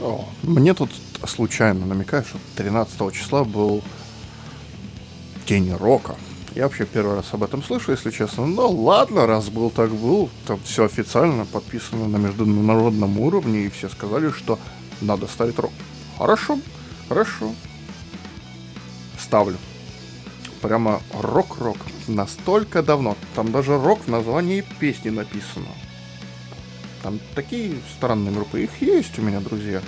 О, мне тут случайно намекают, что 13 числа был День рока. Я вообще первый раз об этом слышу, если честно. Ну ладно, раз был так был, там все официально подписано на международном уровне, и все сказали, что надо ставить рок. Хорошо, хорошо. Ставлю. Прямо рок-рок. Настолько давно. Там даже рок в названии песни написано. Там такие странные группы. Их есть у меня, друзья.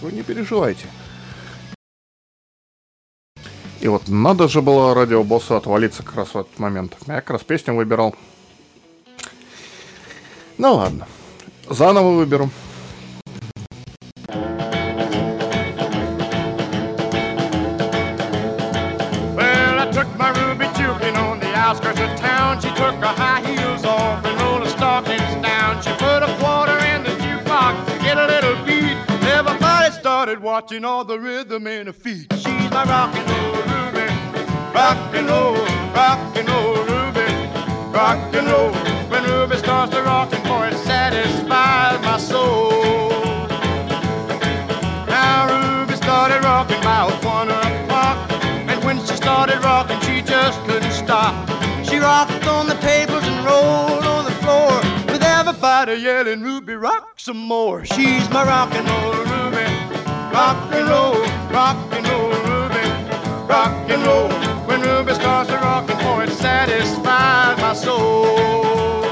Вы не переживайте. И вот надо же было радиобоссу отвалиться как раз в этот момент. Я как раз песню выбирал. Ну ладно. Заново выберу. Watching all the rhythm in her feet. She's my rock and roll Ruby, rock and roll, rock and roll Ruby, rock and roll. When Ruby starts to rockin', boy, it satisfies my soul. Now Ruby started rocking about one o'clock, and when she started rocking, she just couldn't stop. She rocked on the tables and rolled on the floor, with everybody yelling, "Ruby, rock some more!" She's my rock and roll Ruby, rock and roll, rock and roll Ruby, rock and roll. When Ruby starts to rockin', boy, it satisfies my soul.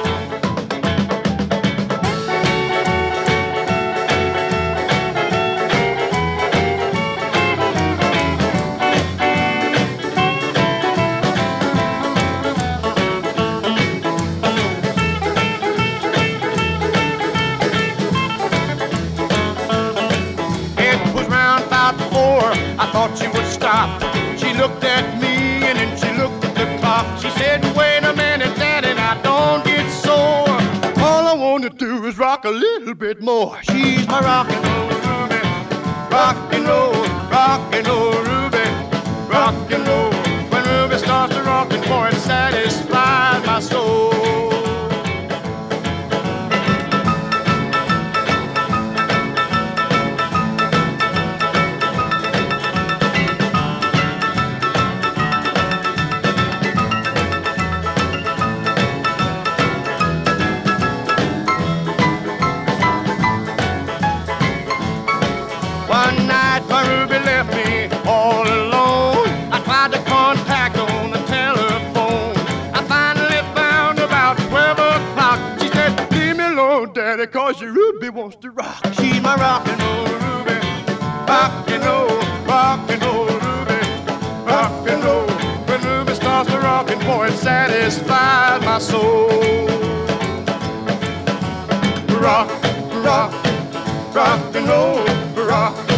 I thought she would stop. She looked at me and then she looked at the clock. She said, Wait a minute, Daddy, now don't get sore. All I want to do is rock a little bit more. She's my rock and roll Ruby. Rock and roll, rock and roll Ruby. Rock and roll. When Ruby starts to rockin', boy, it satisfies my soul. Alone, Daddy, cause your Ruby wants to rock. She's my rock and roll Ruby. Rock and roll, rock and roll Ruby. Rock and roll. When Ruby starts to rockin', boy, it satisfies my soul. Rock, rock, rock and roll, rock, rock,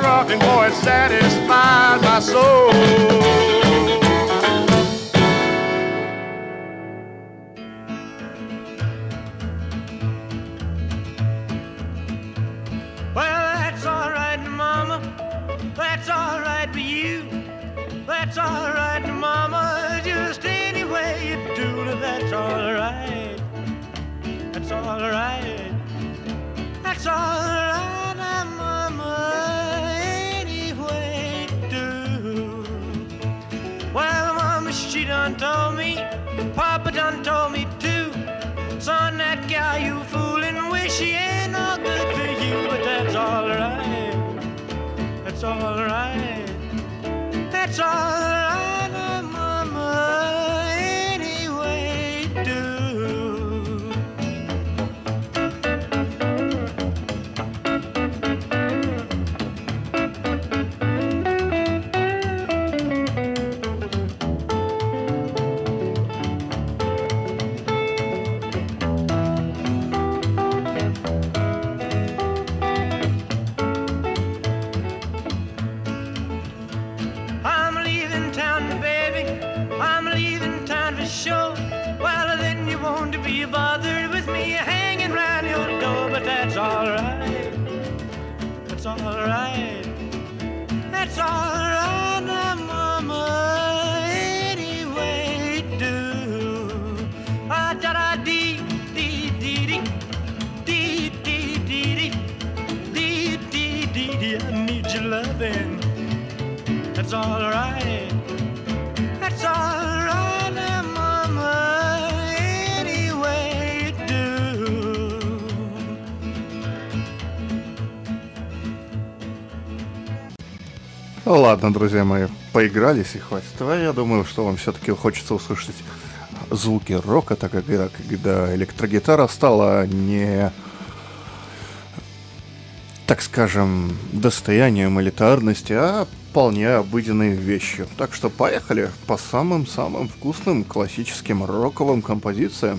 Ruby starts to rockin', boy, satisfies my soul. Well, that's all right, Mama. That's all right for you. That's all right, Mama. Just any way you do that's all right. That's all right. That's all right, Papa done told me too. Son, that gal you fooling, wish she ain't no good for you, but that's all right. That's all right. That's all ладно, друзья мои, поигрались и хватит. А я думаю, что вам все-таки хочется услышать звуки рока, так как когда электрогитара стала не так скажем, достоянием элитарности, а вполне обыденной вещью. Так что поехали по самым-самым вкусным классическим роковым композициям.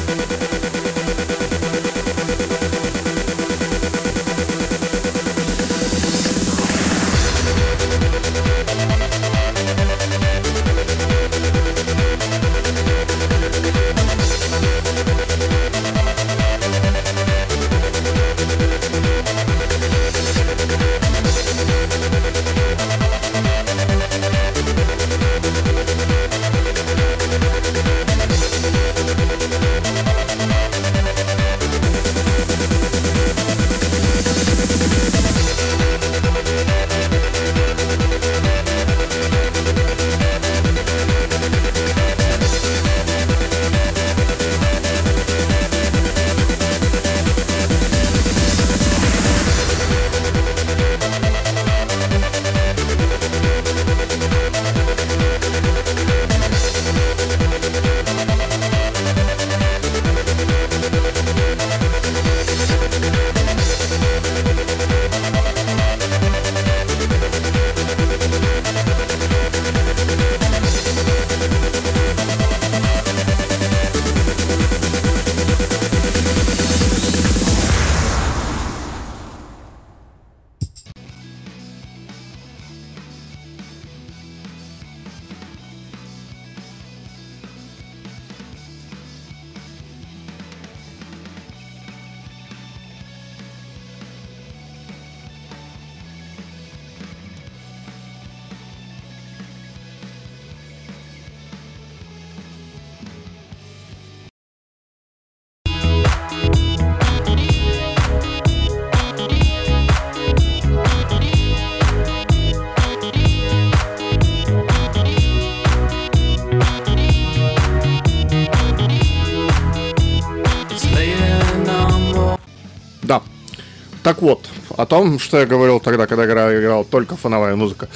том, что я говорил тогда, когда играл, играл только фоновая музыка.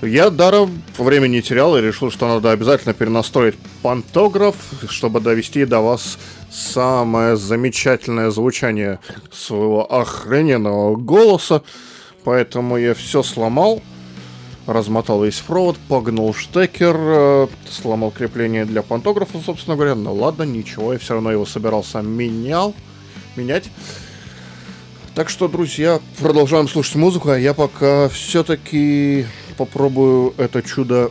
Я даром времени не терял и решил, что надо обязательно перенастроить пантограф, чтобы довести до вас самое замечательное звучание своего охрененного голоса. Поэтому я все сломал, размотал весь провод, погнул штекер, э, сломал крепление для пантографа, собственно говоря. Ну ладно, ничего, я все равно его собирался менял, менять. Так что, друзья, продолжаем слушать музыку, а я пока все-таки попробую это чудо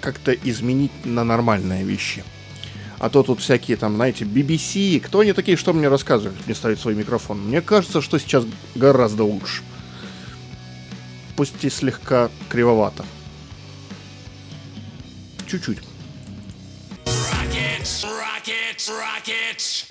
как-то изменить на нормальные вещи. А то тут всякие там, знаете, BBC, кто они такие, что мне рассказывают, мне ставить свой микрофон. Мне кажется, что сейчас гораздо лучше. пусть и слегка кривовато. Чуть-чуть. Rockets, rockets, rockets.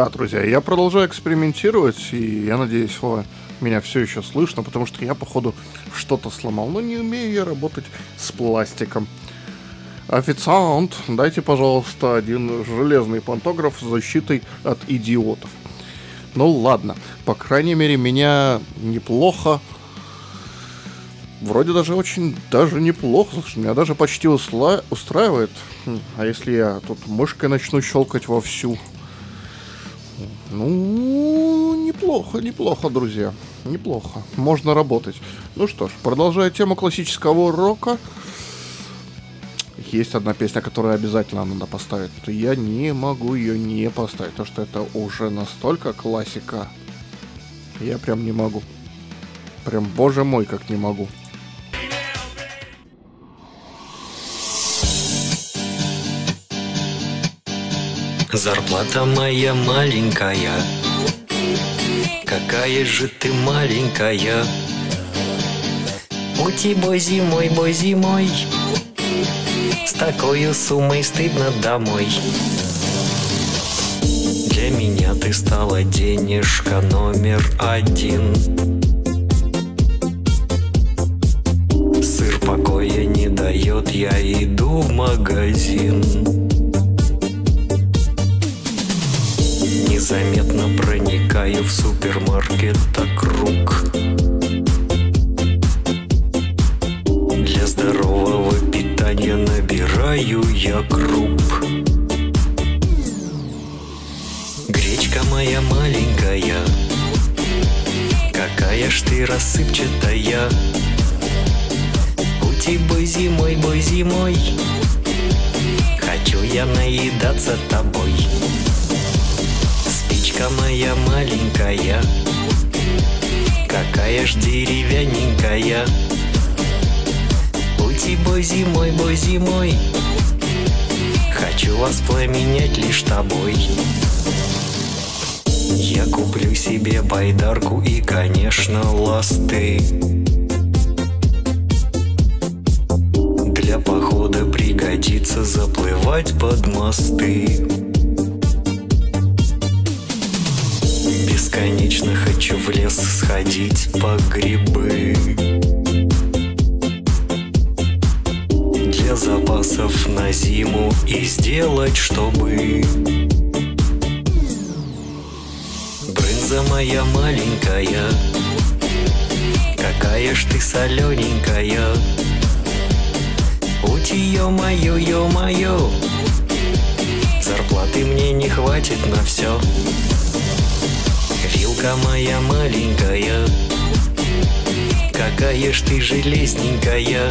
Да, друзья, я продолжаю экспериментировать, и я надеюсь, вы меня все еще слышно, потому что я, походу, что-то сломал. Но не умею я работать с пластиком. Официант, дайте, пожалуйста, один железный пантограф с защитой от идиотов. Ну ладно, по крайней мере, меня неплохо Вроде даже очень, даже неплохо. Слушай, меня даже почти усла- устраивает. Хм, А если я тут мышкой начну щелкать вовсю? Ну, неплохо, неплохо, друзья. Неплохо. Можно работать. Ну что ж, продолжая тему классического рока. Есть одна песня, которую обязательно надо поставить. Я не могу ее не поставить, потому что это уже настолько классика. Я прям не могу. Прям, боже мой, как не могу. Зарплата моя маленькая. Какая же ты маленькая. Ути бой зимой, бой зимой С такой суммой стыдно домой. Для меня ты стала денежка номер один. Сыр покоя не дает, я иду в магазин Незаметно проникаю в супермаркет круг Для здорового питания набираю я круп. Моя маленькая Какая ж ты рассыпчатая. У тебя зимой, бой зимой Хочу я наедаться тобой Спичка моя маленькая Какая ж деревянненькая У тебя зимой, бой зимой Хочу воспламенять лишь тобой. Я куплю себе байдарку и, конечно, ласты. Для похода пригодится заплывать под мосты Бесконечно хочу в лес сходить по грибы. Для запасов на зиму и сделать, чтобы Брынза моя маленькая Какая ж ты солененькая. Уть, ё-моё, ё-моё Зарплаты мне не хватит на все Вилка моя маленькая. Какая ж ты железненькая.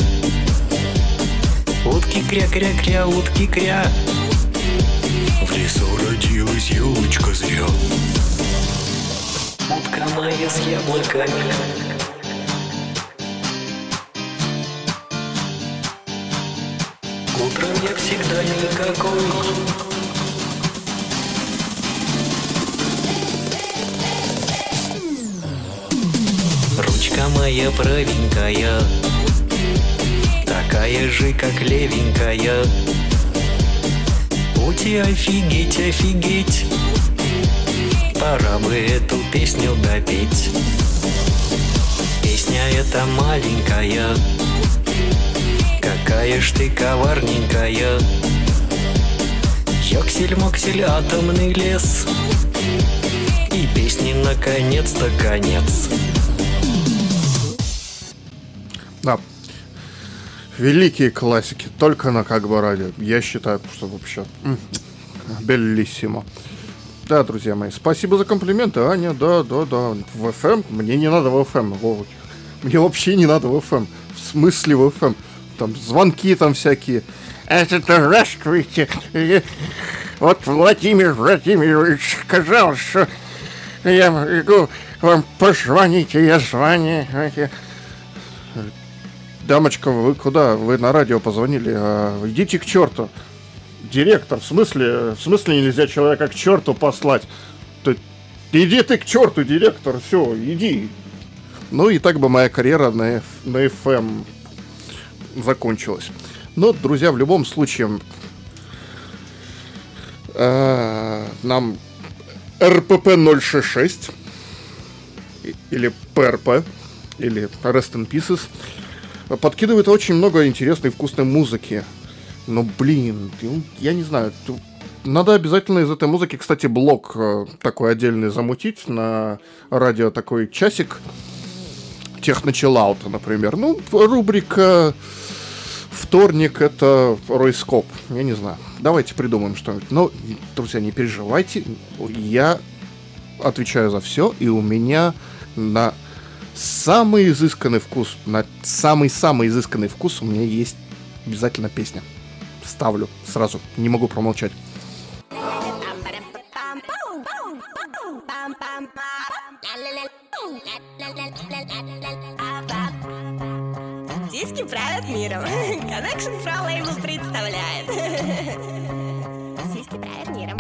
Утки кря-кря-кря, утки кря. В лесу родилась елочка зря. Утка моя с яблоками. Утром я всегда никакой Моя правенькая. Такая же, как левенькая. Ути, офигеть, офигеть. Пора бы эту песню допеть. Песня эта маленькая. Какая ж ты коварненькая. Йоксель-моксель, атомный лес. И песни наконец-то конец Великие классики, только на как бы радио. Я считаю, что вообще беллиссимо. Да, друзья мои, спасибо за комплименты, Аня, да, да, да. В FM? Мне не надо в FM, Вова. Мне вообще не надо в FM. В смысле в FM? Там звонки там всякие. Это здравствуйте. Вот Владимир Владимирович сказал, что я могу вам позвонить, и я звоню. Дамочка, вы куда? Вы на радио позвонили. А, идите к черту. Директор, в смысле, в смысле нельзя человека к черту послать? Ты- иди ты к черту, директор, все, иди. Ну и так бы моя карьера на, на FM закончилась. Но, друзья, в любом случае, э, нам РПП 066 и- или ПРП, или Rest in Pieces, подкидывает очень много интересной вкусной музыки. Но, блин, ну, я не знаю, надо обязательно из этой музыки, кстати, блок э, такой отдельный замутить на радио такой часик техно-чиллаута, например. Ну, рубрика вторник это Ройскоп. Я не знаю. Давайте придумаем что-нибудь. Но, друзья, не переживайте. Я отвечаю за все, и у меня на самый изысканный вкус, на самый-самый изысканный вкус у меня есть обязательно песня. Ставлю сразу, не могу промолчать. Диски правят миром. Connection Pro Label представляет. Сиськи правят миром.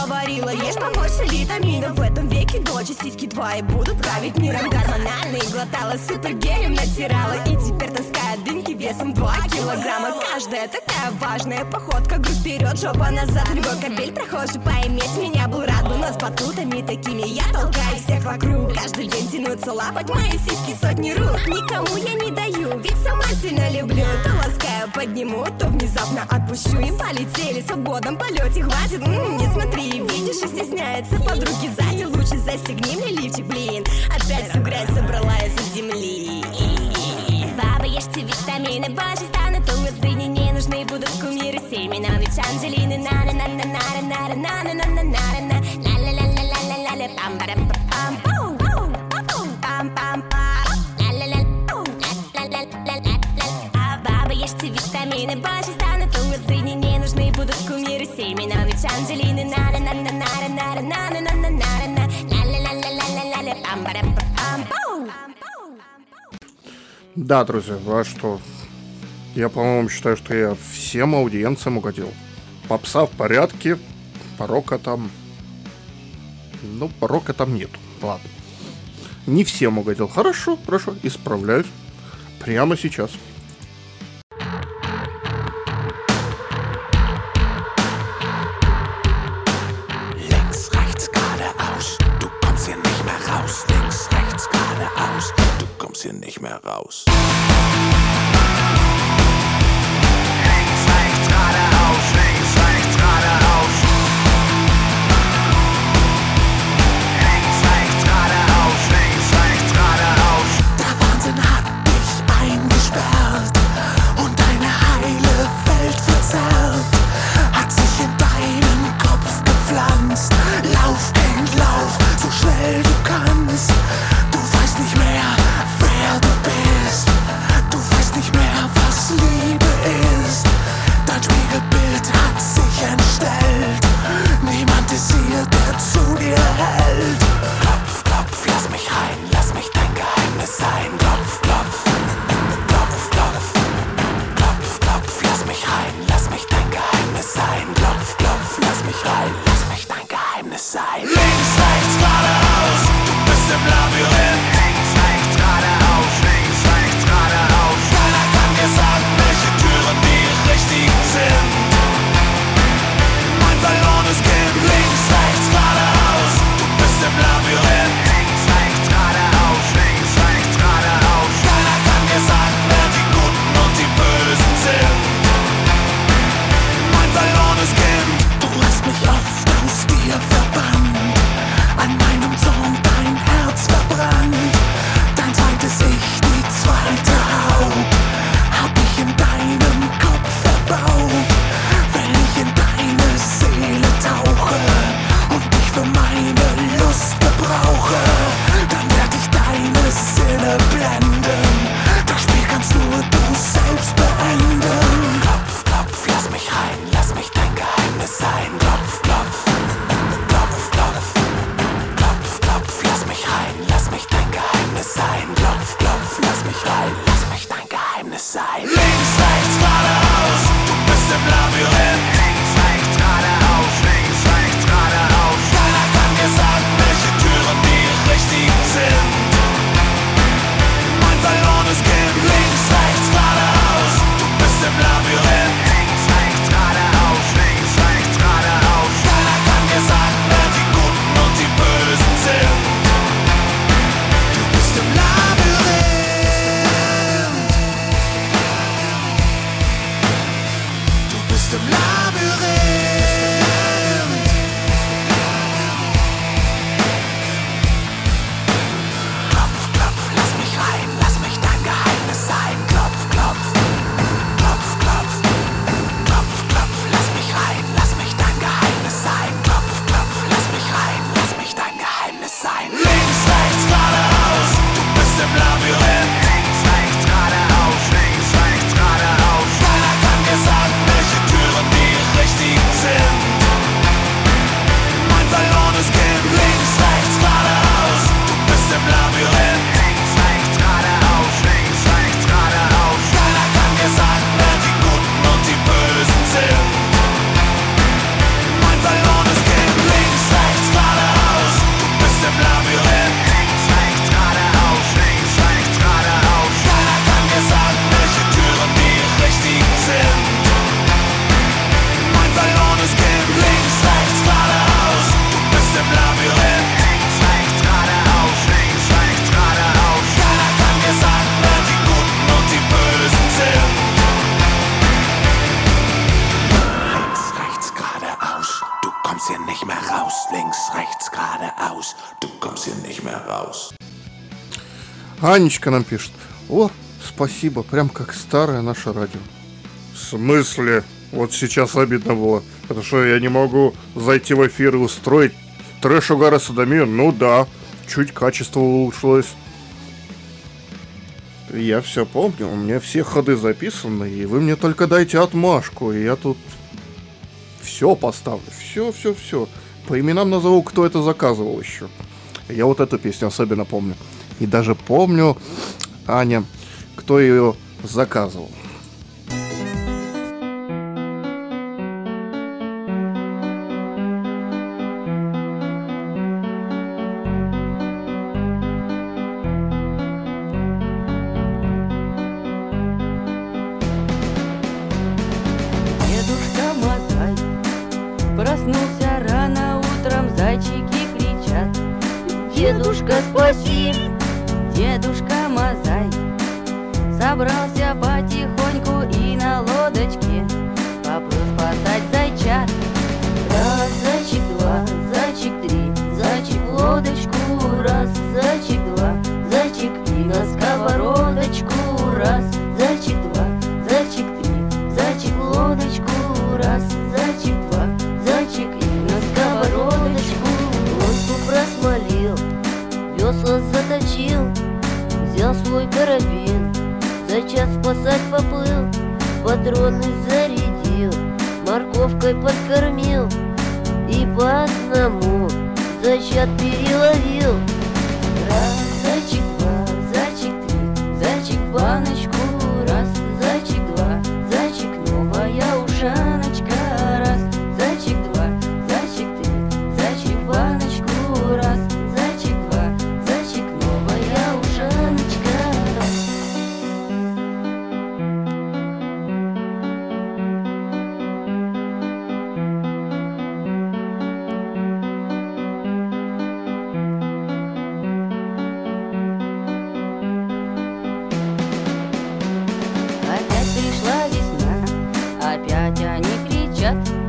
Говорила, ешь побольше витаминов. В этом веке дочь сиськи твои будут править миром. Гормональные глотала, супергелем натирала И теперь таскает дынки весом 2 килограмма. Каждая такая важная походка. Грудь вперед, жопа назад. Любой капель прохожий поиметь меня был рад Но с батутами такими я толкаю всех вокруг. Каждый день тянутся лапать мои сиськи. Сотни рук Никому я не даю, ведь сама сильно люблю. То ласкаю, подниму, то внезапно отпущу. И полетели в свободном полете Хватит, м, не смотри, и видишь, и стесняется подруги сзади. Лучше застегни мне лифчик, блин. Опять всю грязь собрала из-за земли. Баба, ешьте витамины, боже, станут умы не нужны будут кумиры с именом Ведь Анджелины на на на на на на на на на на на на на ла ла ла ла ла ла ла пам парам пам пау пам пам пам ла ла ла ла ла ла ла А баба, ешьте витамины, боже, станут умы не нужны будут кумиры с именом Ведь Анджелины да, друзья, а что? Я, по-моему, считаю, что я всем аудиенциям угодил. Попса в порядке, порока там... Ну, порока там нет. Ладно. Не всем угодил. Хорошо, хорошо, исправляюсь. Прямо сейчас. mehr raus. Анечка нам пишет. О, спасибо, прям как старое наше радио. В смысле? Вот сейчас обидно было. Потому что я не могу зайти в эфир и устроить трэш угара садомию. Ну да, чуть качество улучшилось. Я все помню, у меня все ходы записаны, и вы мне только дайте отмашку, и я тут все поставлю, все, все, все. По именам назову, кто это заказывал еще. Я вот эту песню особенно помню. И даже помню, Аня, кто ее заказывал. kaldı.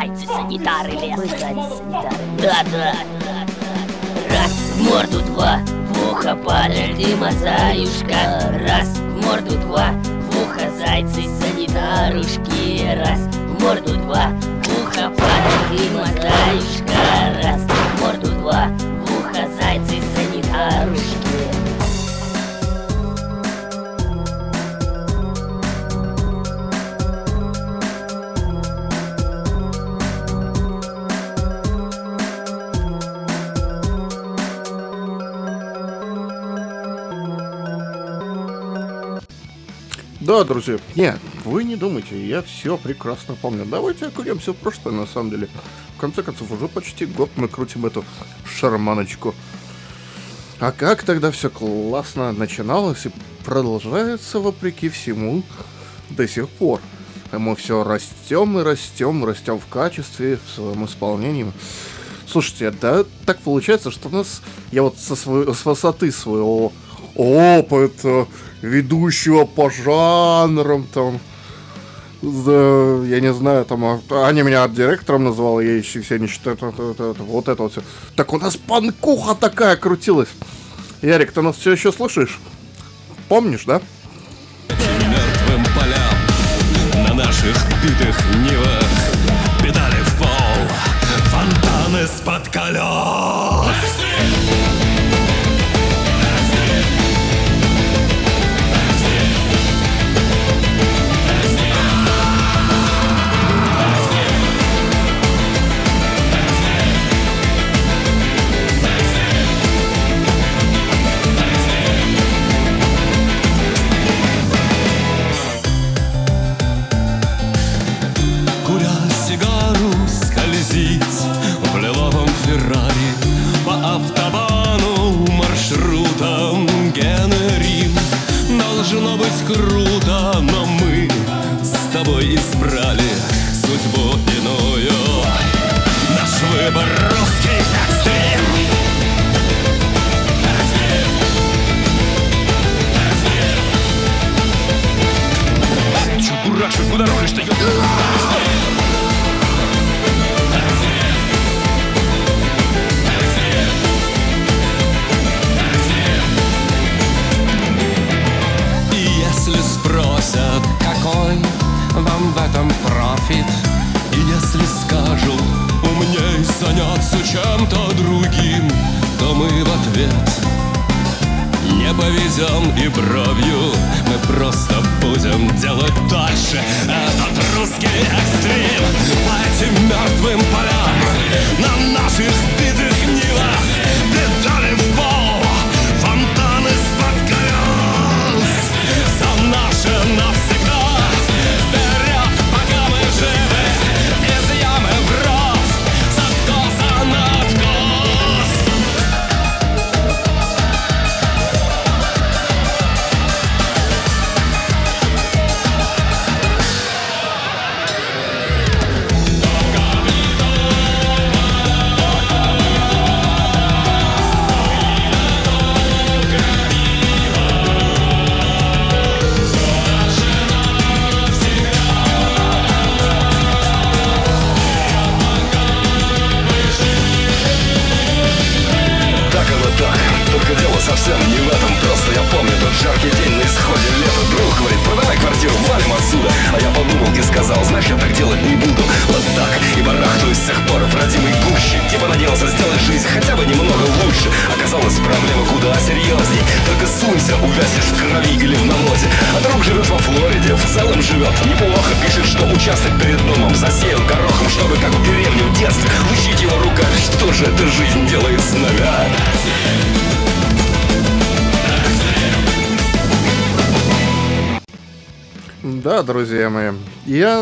Мы зайцы-санитары леса. Мы зайцы-санитары Да-да. Раз в морду два, в ухо падаль ты мазаюшка. Раз в морду два, в ухо зайцы санитарушки. Раз в морду два, в ухо падаль ты мазаюшка. Раз Да, друзья, нет, вы не думайте, я все прекрасно помню. Давайте окунемся в прошлое, на самом деле. В конце концов, уже почти год мы крутим эту шарманочку. А как тогда все классно начиналось и продолжается, вопреки всему, до сих пор. Мы все растем и растем, растем в качестве, в своем исполнении. Слушайте, да так получается, что у нас, я вот со своей, с высоты своего опыта, ведущего по жанрам, там, да, я не знаю, там, а- Аня меня директором называла, я еще все не считаю, это- это- это- вот это вот все. Так у нас панкуха такая крутилась. Ярик, ты нас все еще слушаешь? Помнишь, да? мертвым полям На наших битых нивах Педали в пол Фонтаны из-под колес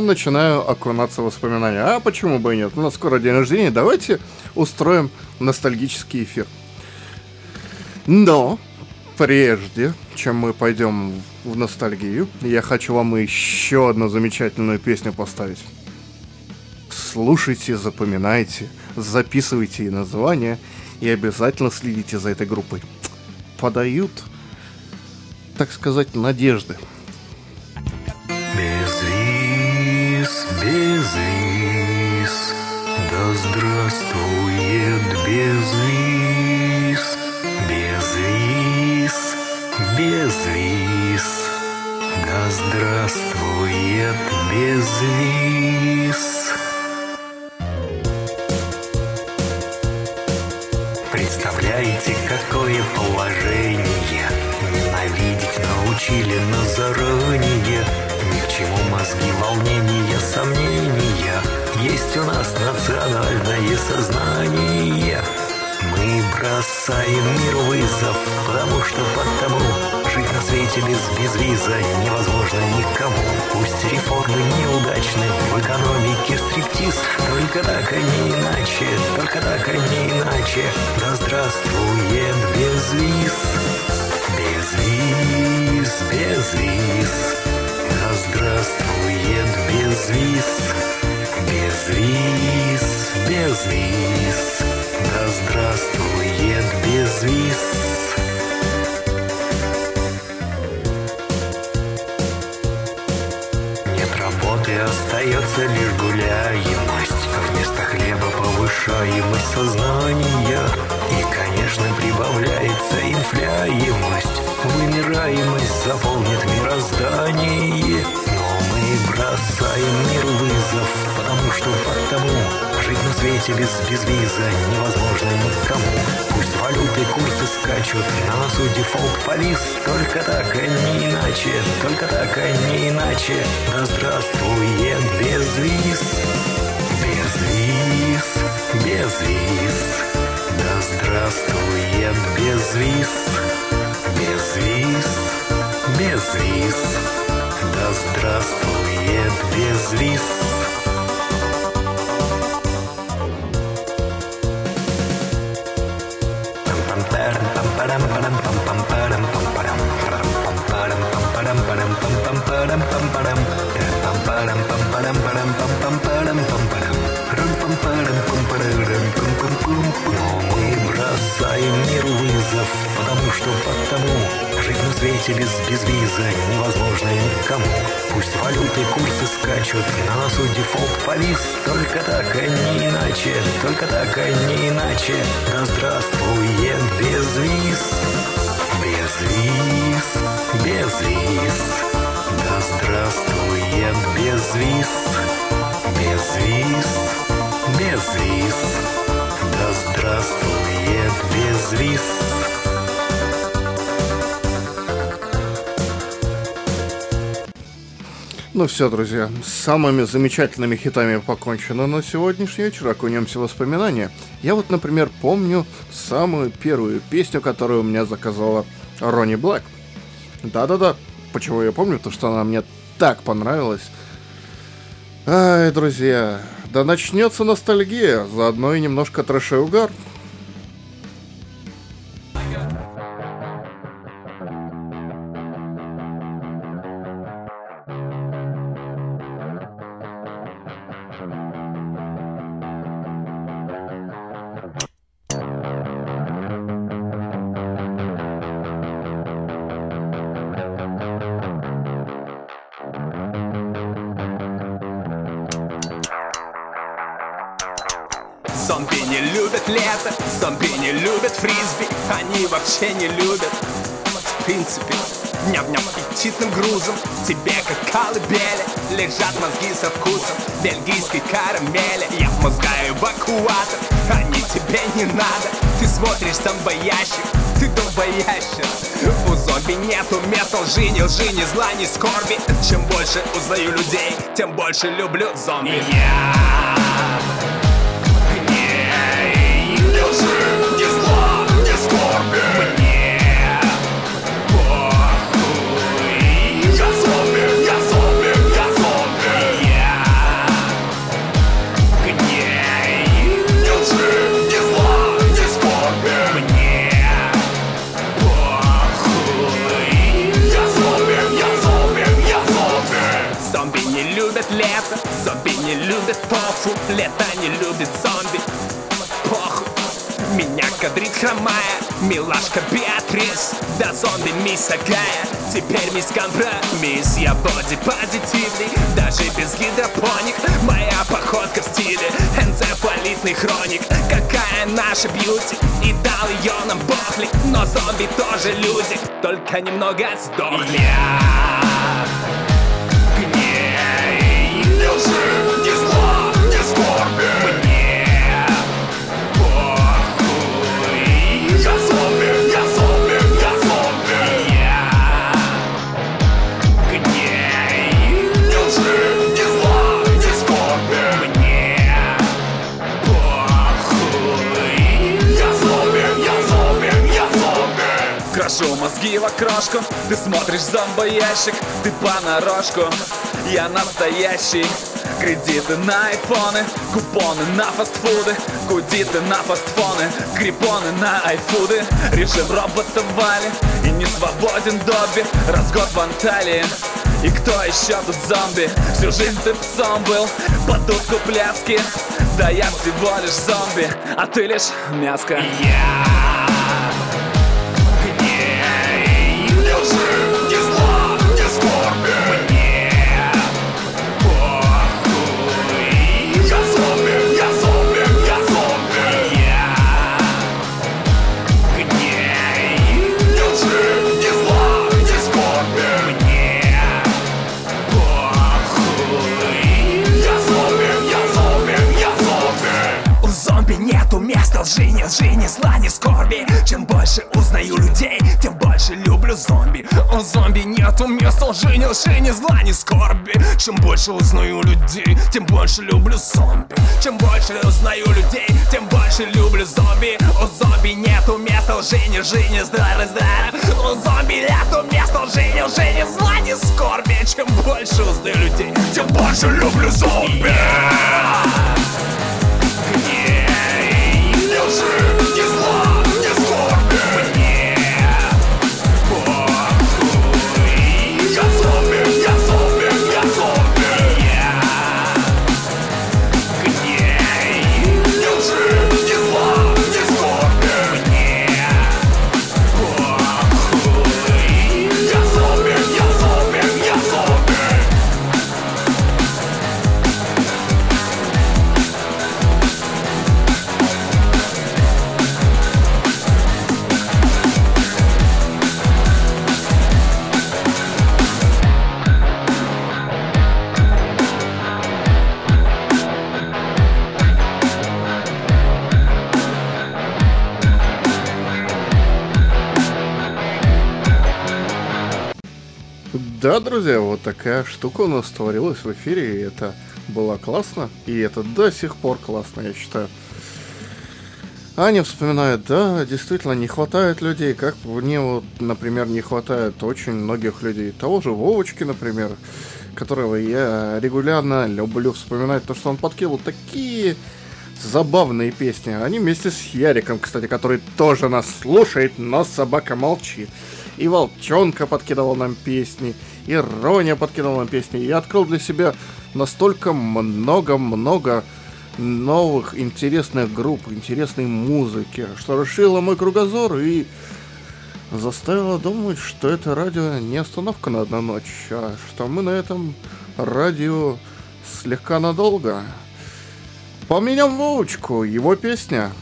начинаю окунаться в воспоминания. А почему бы и нет? У нас скоро день рождения, давайте устроим ностальгический эфир. Но прежде, чем мы пойдем в ностальгию, я хочу вам еще одну замечательную песню поставить. Слушайте, запоминайте, записывайте и название, и обязательно следите за этой группой. Подают, так сказать, надежды. Безвиз, да здравствует безвиз, безвиз, безвиз, да здравствует безвиз. Представляете, какое положение мозги, волнения, сомнения. Есть у нас национальное сознание. Мы бросаем мир вызов Потому что потому Жить на свете без безвиза невозможно никому. Пусть реформы неудачны в экономике стриптиз. Только так, а не иначе, только так, а не иначе. Да здравствует безвиз. Безвиз, безвиз Здравствует безвиз Безвиз, безвиз Да здравствует безвиз Нет работы, остается лишь гуляемость. Вместо хлеба повышаемость сознания. И, конечно, прибавляется инфляемость. Вымираемость заполнит мироздание бросаем мир вызов Потому что потому Жить на свете без безвиза невозможно никому. Пусть валюты курсы скачут, на носу дефолт повис. Только так, а не иначе, только так, а не иначе. Да здравствует безвиз Безвиз, безвиз Да здравствует безвиз Безвиз, безвиз Да здравствует безвиз. Мы бросаем мир вызов, потому что потому Жить на свете без безвиза невозможно никому. Пусть валюты курсы скачут, на носу дефолт повис. Только так, а не иначе, только так, а не иначе. Да здравствует безвиз Безвиз, безвиз Да здравствует безвиз Безвиз, безвиз Да здравствует безвиз Ну все, друзья, с самыми замечательными хитами покончено на сегодняшний вечер. Окунемся в воспоминания. Я вот, например, помню самую первую песню, которую у меня заказала Ронни Блэк. Да-да-да. Почему я помню? Потому что она мне так понравилась. Ай, друзья, да начнется ностальгия, заодно и немножко трэш и угар. Вообще не любят. В принципе Ням-ням аппетитным грузом Тебе как колыбели Лежат мозги со вкусом Бельгийской карамели. Я вмозгаю эвакуатор Они тебе не надо. Ты смотришь зомбоящик Ты долбоящик У зомби нету места лжи, ни лжи, ни зла, ни скорби. Чем больше узнаю людей Тем больше люблю зомби. Я не любят тофу Лето не любит зомби. Похуй меня кадрит хромая Милашка Беатрис Да зомби мисс Агая. Теперь мисс компромисс Я боди позитивный. Даже без гидропоник Моя походка в стиле Энцефалитный хроник. Какая наша бьюти И дал ее нам Бохли Но зомби тоже люди Только немного сдохли Крашу мозги в окрошку. Ты смотришь зомбоящик Ты понарошку. Я настоящий. Кредиты на айфоны Купоны на фастфуды. Кудиты на фастфоны Крипоны на айфуды. Режим робота Вали И не свободен Добби. Разгод в Анталии. И кто еще тут зомби? Всю жизнь ты псом был, под дудку пляски Да я всего лишь зомби, а ты лишь мяско. К лжи, ни зла, ни скорби. Чем больше узнаю людей, тем больше люблю зомби. У зомби нету места лжи, ни зла, ни скорби. Чем больше узнаю людей, тем больше люблю зомби. Чем больше узнаю людей, тем больше люблю зомби. У зомби нету места лжи, ни лжи, ни зла, ни зомби нету места лжи, ни зла, ни скорби. Чем больше узнаю людей, тем больше люблю зомби. ни Да, друзья, вот такая штука у нас творилась в эфире, и это было классно, и это до сих пор классно, я считаю. Аня вспоминает, да, действительно, не хватает людей, как мне вот, например, не хватает очень многих людей. Того же Вовочки, например, которого я регулярно люблю вспоминать, то, что он подкинул такие забавные песни. Они вместе с Яриком, кстати, который тоже нас слушает, но собака молчит. И Волчонка подкидывал нам песни, и Роня подкидывал нам песни. Я открыл для себя настолько много-много новых интересных групп, интересной музыки, что расширило мой кругозор и заставило думать, что это радио не остановка на одну ночь, а что мы на этом радио слегка надолго. Поменяем Вовочку, его песня.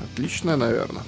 Отличная, наверное.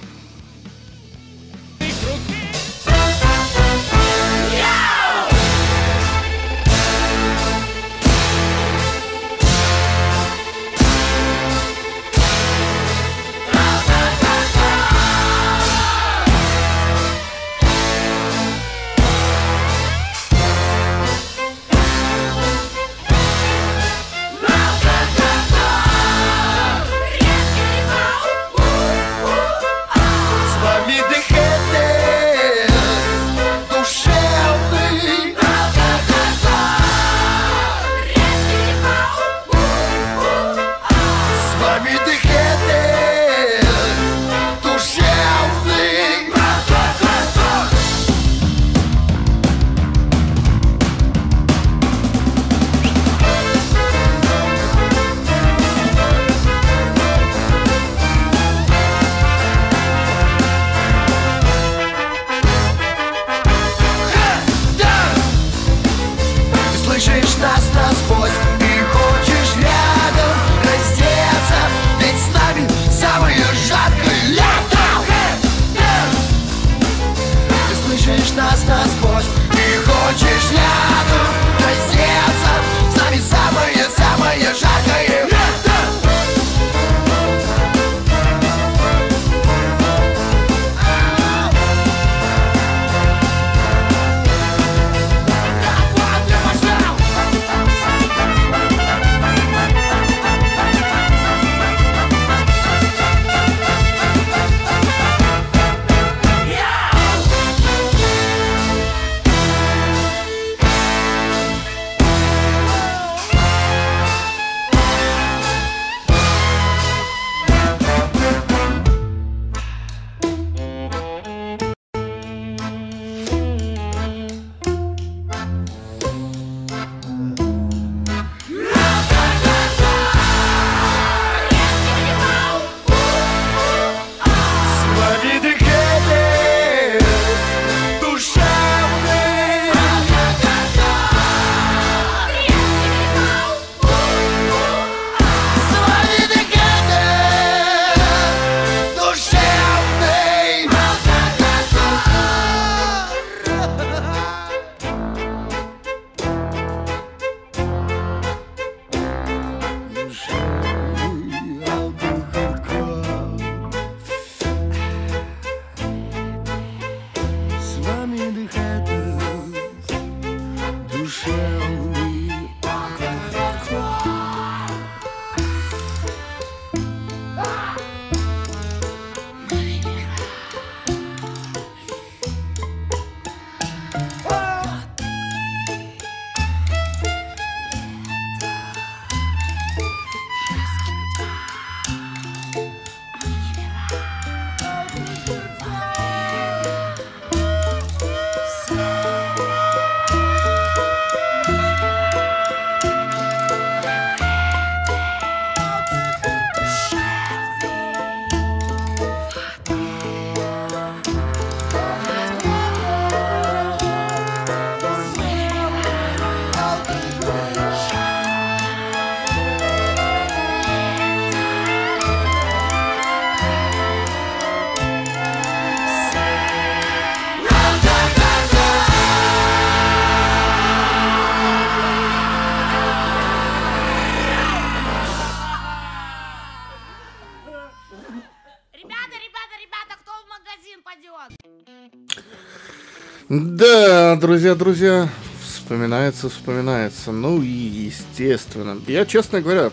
Друзья, друзья, вспоминается, вспоминается. Ну и естественно. Я, честно говоря,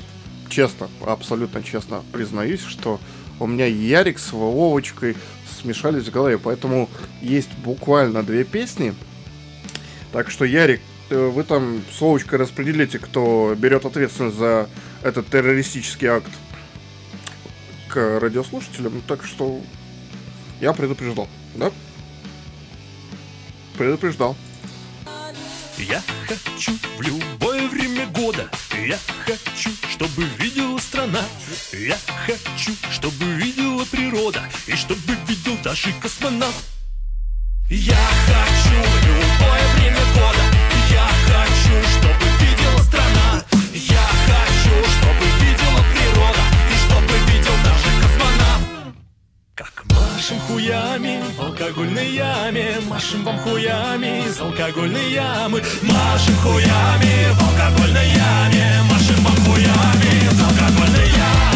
честно, абсолютно честно признаюсь, что у меня Ярик с Вовочкой смешались в голове, поэтому есть буквально две песни. Так что, Ярик, э, вы там с Вовочкой распределите, кто берет ответственность за этот террористический акт к радиослушателям. Так что я предупреждал, да? Предупреждал. Я хочу в любое время года. Я хочу, чтобы видела страна. Я хочу, чтобы видела природа. И чтобы видел даже космонавт. Я хочу в любое время машем хуями в алкогольной яме. Машем вам хуями из алкогольной ямы. Машем хуями в алкогольной яме. Машем вам хуями из алкогольной ямы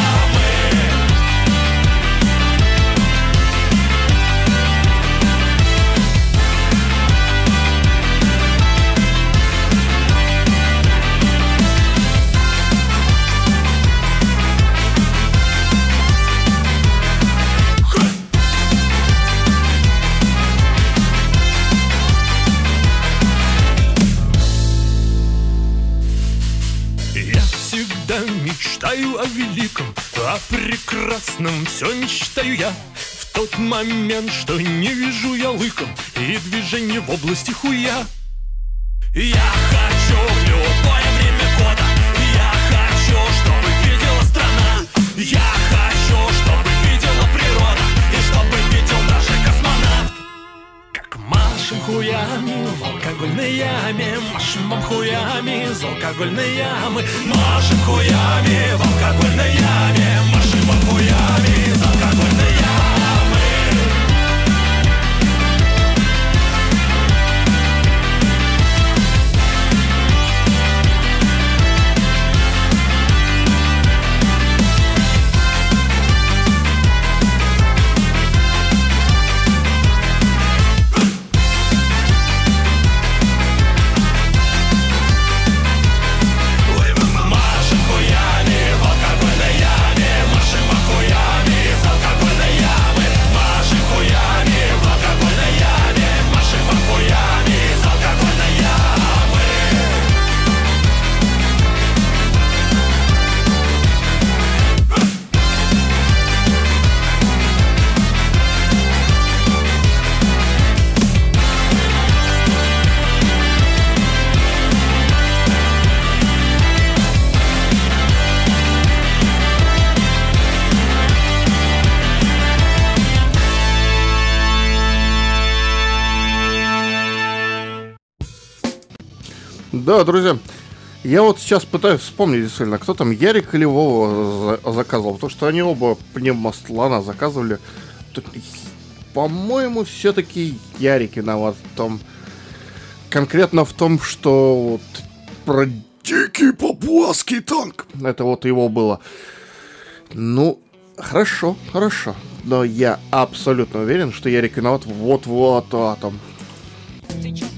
прекрасном все мечтаю я. В тот момент, что не вижу я лыком и движение в области хуя. Я хуями в алкогольной яме Машем вам хуями из алкогольной ямы. Машем хуями в алкогольной яме Машем вам хуями из алкогольной Да, друзья, я вот сейчас пытаюсь вспомнить действительно, кто там, Ярик или Вова за- заказывал, потому что они оба пневмослана заказывали. По-моему, все-таки Ярик виноват в том, конкретно в том, что вот про дикий папуасский танк, это вот его было. Ну, хорошо, хорошо, но я абсолютно уверен, что Ярик виноват вот-вот в этом. Как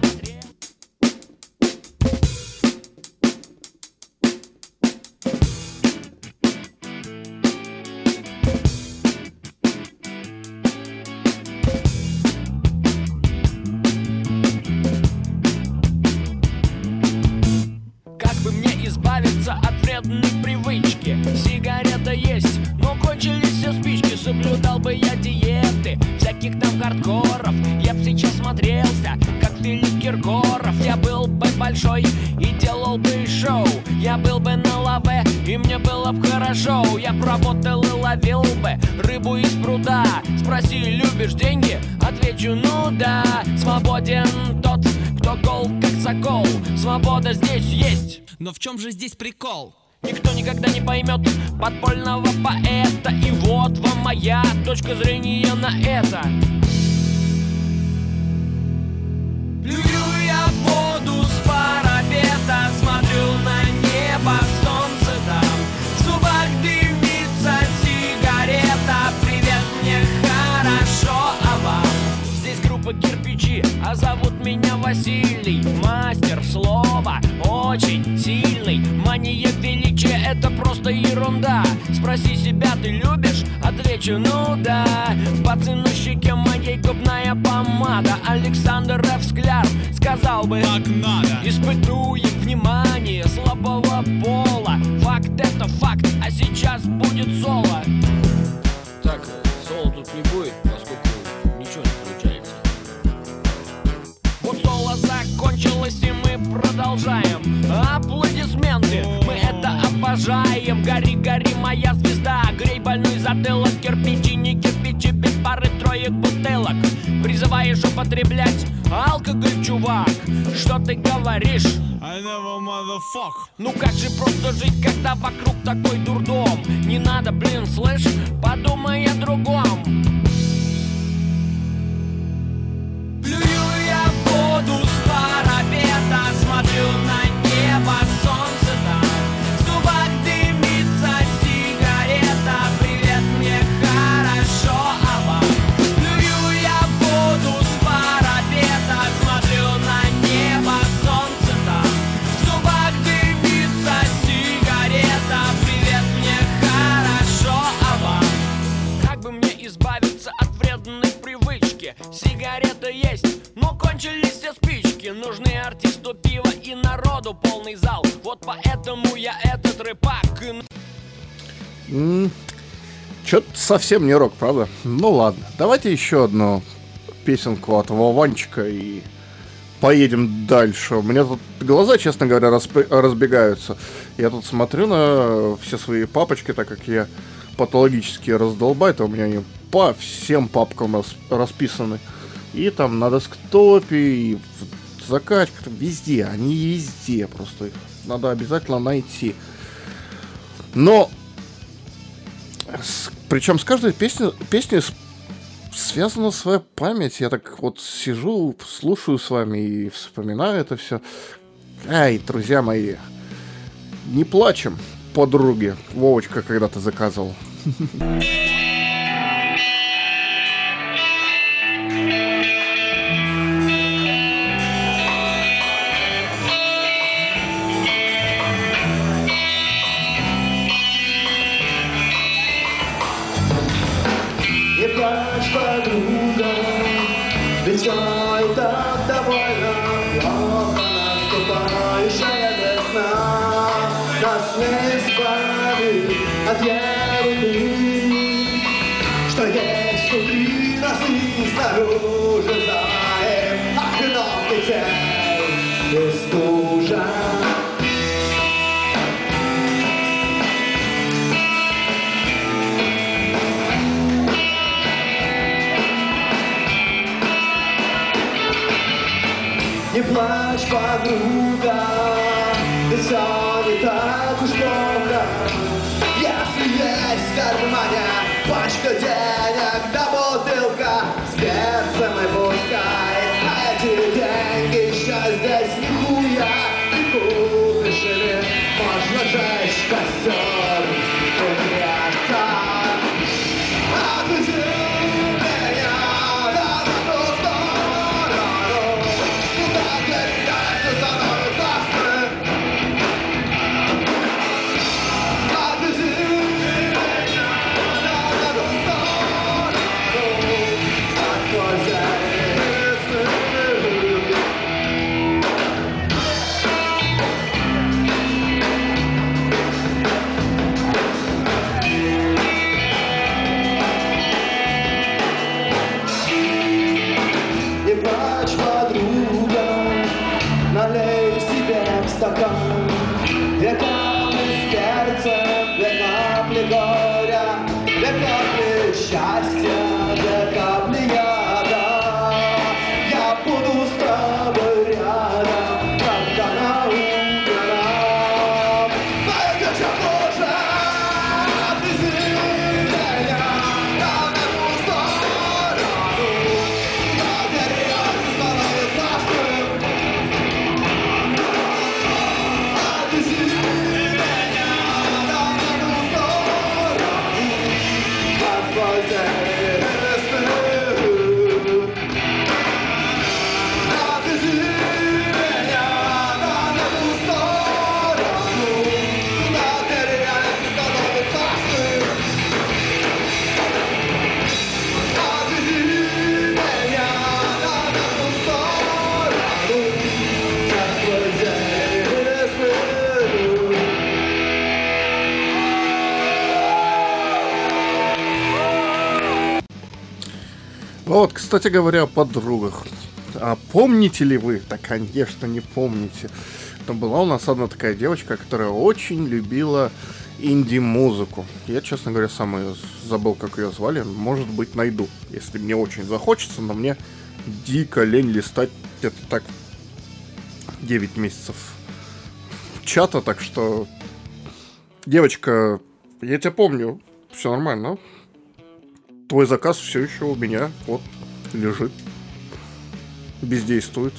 хардкоров. Я б сейчас смотрелся, как Филипп Киркоров. Я был бы большой и делал бы шоу. Я был бы на лаве, и мне было бы хорошо. Я б работал и ловил бы рыбу из пруда. Спроси, любишь деньги? Отвечу, ну да. Свободен тот, кто гол, как сокол. Свобода здесь есть. Но в чем же здесь прикол? Никто никогда не поймет подпольного поэта. И вот вам моя точка зрения на это. Плюю я воду с парапета Смотрю на небо, солнце там. В зубах дымится а зовут меня Василий. Мастер слова, очень сильный. Мания величия это просто ерунда. Спроси себя, ты любишь? Отвечу, ну да. По щеке моей губная помада. Александр Ф. Скляр сказал бы Так надо. Испытуем внимание слабого пола. Факт это факт, а сейчас будет соло Так, соло тут не будет, закончилось и мы продолжаем. Аплодисменты, мы это обожаем. Гори, гори, моя звезда. Грей больной затылок, кирпичи, не кирпичи Без пары троек бутылок. Призываешь употреблять алкоголь, чувак. Что ты говоришь? I never motherfuck. Ну как же просто жить, когда вокруг такой дурдом? Не надо, блин, слышь, подумай о другом. Плюю воду с парапета Смотрю на спички Нужны артисту пиво и народу полный зал Вот поэтому я этот рэпак и Что-то совсем не рок, правда? Ну ладно, давайте еще одну песенку от Вованчика и поедем дальше. У меня тут глаза, честно говоря, разбегаются. Я тут смотрю на все свои папочки, так как я патологически раздолбай, то у меня они по всем папкам рас- расписаны. И там на десктопе, и закачках, везде, они везде, просто их надо обязательно найти. Но с- причем с каждой песней, песней связана своя память. Я так вот сижу, слушаю с вами и вспоминаю это все. Ай, друзья мои, не плачем, подруги. Вовочка когда-то заказывал. кстати говоря, о подругах. А помните ли вы? Да, конечно, не помните. Там была у нас одна такая девочка, которая очень любила инди-музыку. Я, честно говоря, сам ее забыл, как ее звали. Может быть, найду, если мне очень захочется, но мне дико лень листать это так 9 месяцев чата, так что... Девочка, я тебя помню, все нормально. Твой заказ все еще у меня, вот, лежит. Бездействует.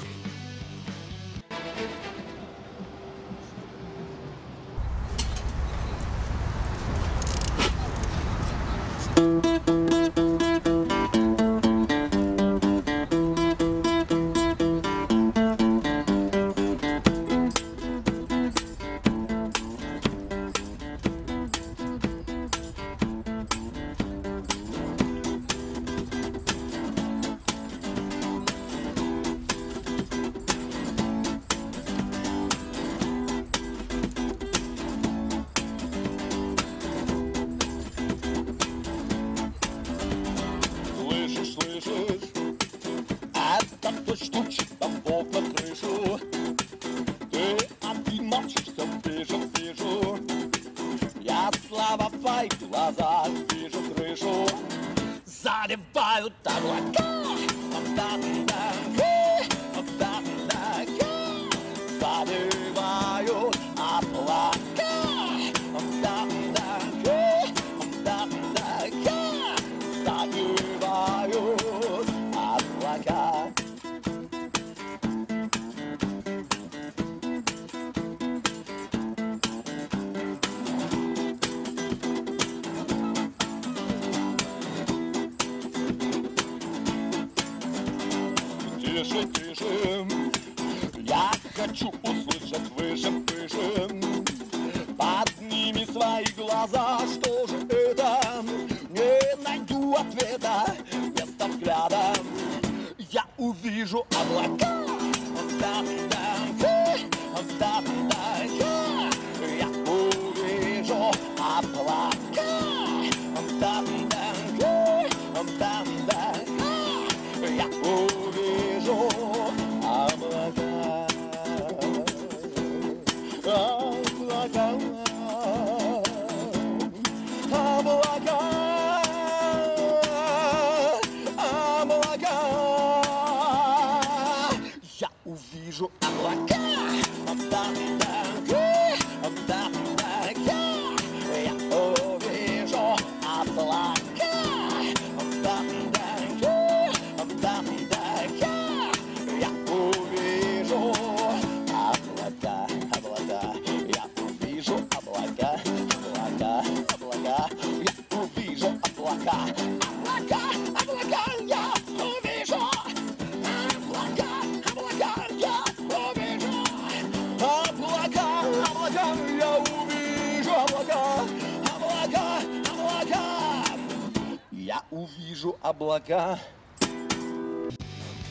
Облака.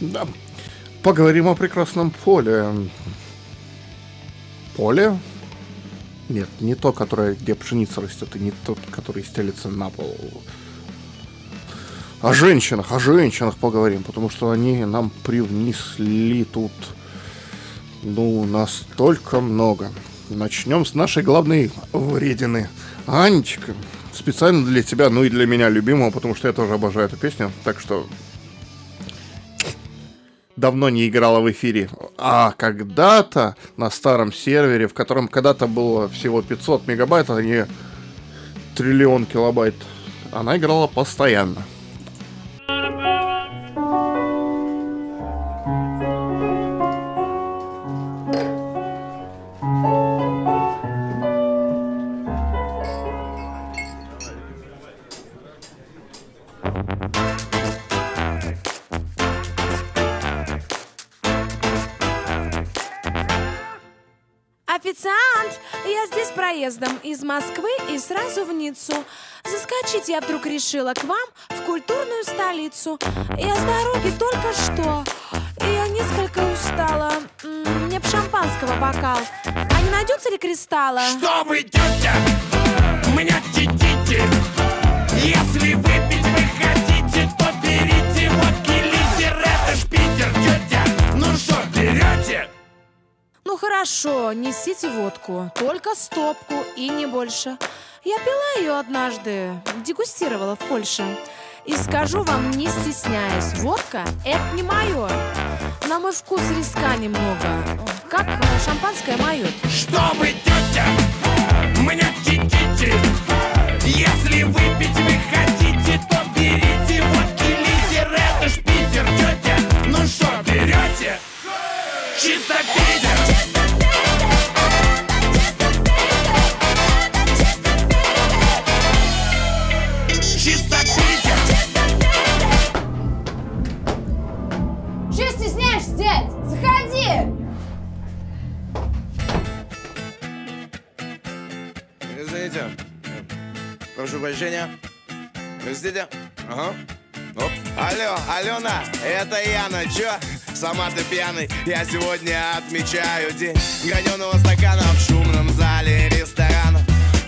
Да. Поговорим о прекрасном поле. Поле? Нет, не то, которое, где пшеница растет, и не тот, который стелится на пол. О женщинах, о женщинах поговорим, потому что они нам привнесли тут, ну, настолько много. Начнем с нашей главной вредины. Анечка, специально для тебя, ну и для меня любимого, потому что я тоже обожаю эту песню, так что давно не играла в эфире. А когда-то на старом сервере, в котором когда-то было всего 500 мегабайт, а не триллион килобайт, она играла постоянно. спешила к вам в культурную столицу. Я с дороги только что, и я несколько устала. Мне б шампанского бокал. А не найдется ли кристалла? Что вы, тетя? Меня тетите. Если выпить вы хотите, то берите водки литер. Это ж Питер, тетя. Ну что, берете? Ну хорошо, несите водку, только стопку и не больше. Я пила ее однажды, дегустировала в Польше. И скажу вам, не стесняясь, водка – это не мое. На мой вкус риска немного, как шампанское мое. Чтобы тетя мне тетите Если выпить вы хотите, Простите. Ага. Оп. Алло, Алена, это Яна. Чё? Сама ты пьяный. Я сегодня отмечаю день граненого стакана в шумном зале ресторана.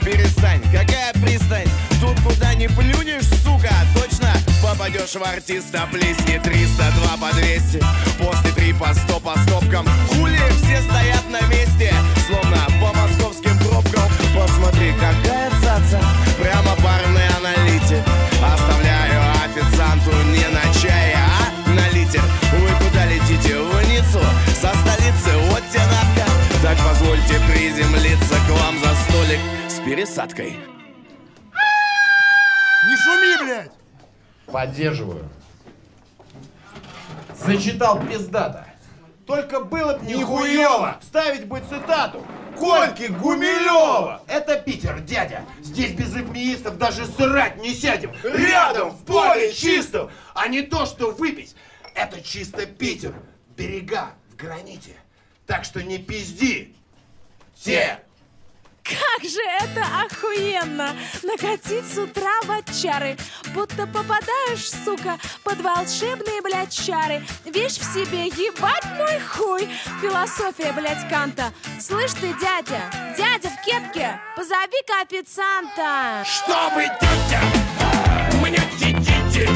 Перестань, какая пристань? Тут куда не плюнешь, сука, точно попадешь в артиста. Плесни 302 по 200, после 3 по 100 по стопкам. Хули все стоят на месте, словно по московским пробкам. Посмотри, какая цаца, прямо парный аналитик. Официанту не на чай, а на литер. Вы куда летите? В Ниццу? Со столицы? Надка. Так позвольте приземлиться к вам за столик с пересадкой. Не шуми, блядь! Поддерживаю. Зачитал пиздата. Только было бы нихуево ставить бы цитату Кольки Гумилева! Это Питер, дядя. Здесь без эпмеистов даже срать не сядем. Рядом, в поле чистом, а не то, что выпить. Это чисто Питер. Берега в граните. Так что не пизди. Все. Как же это охуенно! Накатить с утра в отчары, будто попадаешь, сука, под волшебные, блядь, чары. Вещь в себе, ебать мой хуй! Философия, блядь, Канта. Слышь ты, дядя, дядя в кепке, позови-ка официанта. Чтобы тетя мне тетите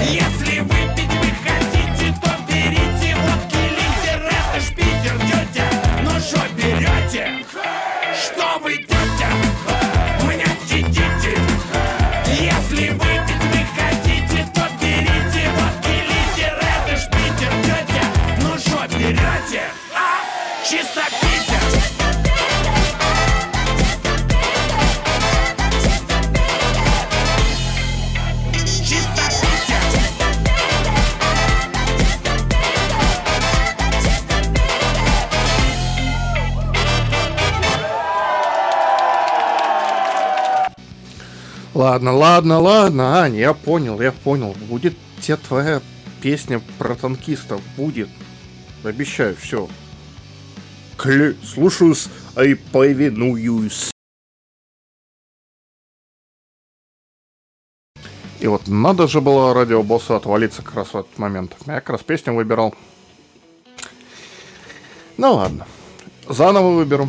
Если выпить вы хотите, то берите водки литер Это ж Питер, ну что берете? Ладно, ладно, ладно, Аня, я понял, я понял. Будет тебе твоя песня про танкистов. Будет. Обещаю, все. Кле, слушаюсь, а и повинуюсь. И вот надо же было радиобоссу отвалиться как раз в этот момент. Я как раз песню выбирал. Ну ладно. Заново выберу.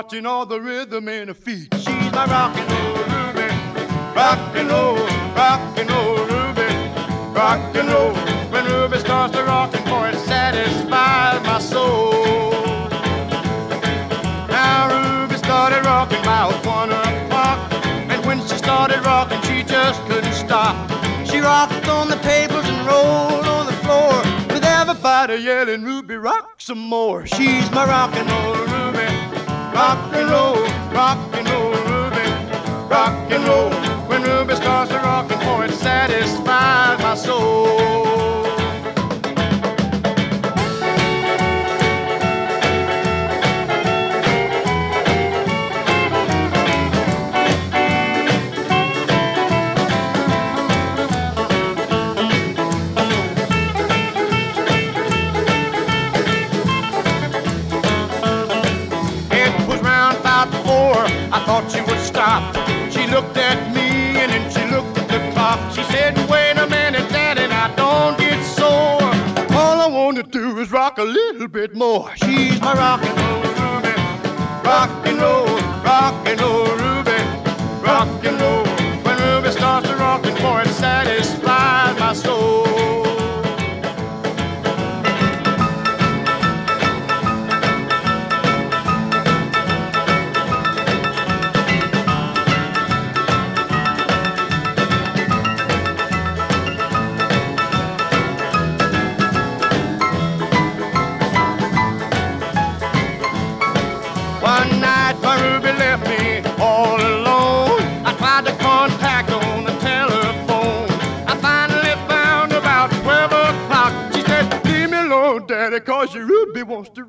Watching all the rhythm in her feet. She's my rock and roll Ruby, rock and roll, rock and roll Ruby, and roll. When Ruby starts to rockin', boy, it satisfies my soul. Now Ruby started rocking about one o'clock. And when she started rocking, she just couldn't stop. She rocked on the tables and rolled on the floor. With everybody yelling, Ruby, rock some more. She's my rock and roll Ruby. Rock and roll, rock and roll Ruby. Rock and roll. When Ruby starts to rockin', boy, it satisfies my soul. Thought she would stop. She looked at me and then she looked at the clock. She said, Wait a minute, Daddy, now don't get sore. All I want to do is rock a little bit more. She's my rock and roll Ruby. Rock and roll, rock and roll Ruby. Rock and roll.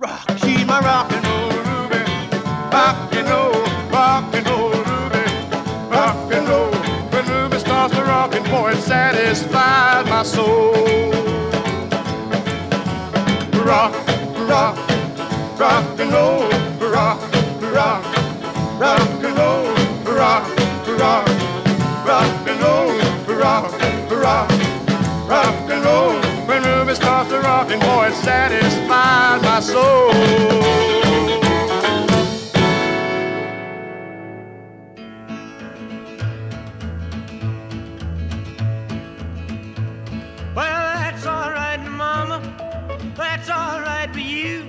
Rock. She's my rock and roll Ruby. Rock and roll, rock and roll Ruby. Rock and roll. When Ruby starts to rock and boy, it satisfies my soul. Rock, rock, rock and roll, rock, rock, rock and roll, rock, rock, rock and roll, rock, And boy, it satisfies my soul. Well, that's all right, Mama. That's all right for you.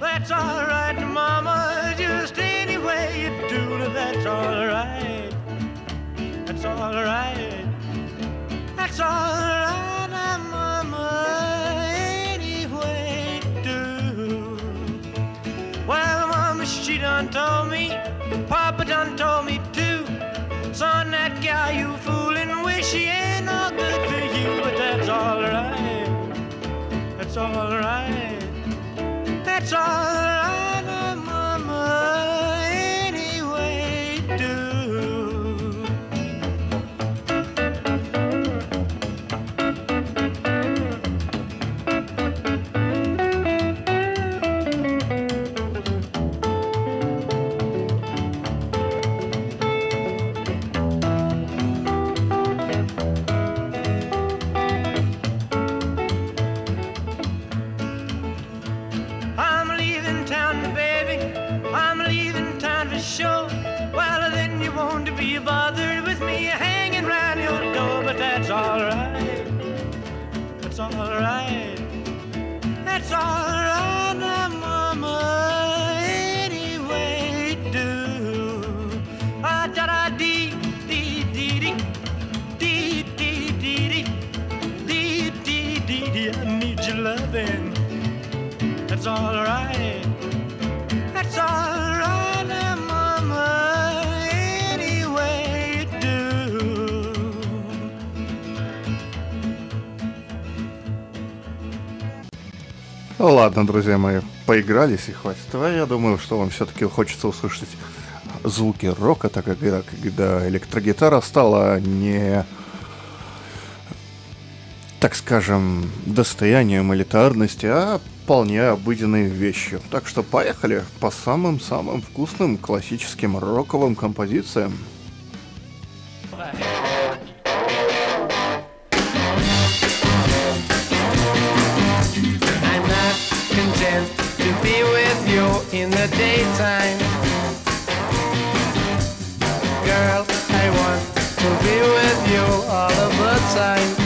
That's all right, Mama. Just any way you do that's all right. That's all right. That's all right, That's all right. That's all ладно, друзья мои, поигрались и хватит. А я думаю, что вам все-таки хочется услышать звуки рока, так как когда, электрогитара стала не, так скажем, достоянием элитарности, а вполне обыденной вещью. Так что поехали по самым-самым вкусным классическим роковым композициям. Content to be with you in the daytime. Girl, I want to be with you all of the time.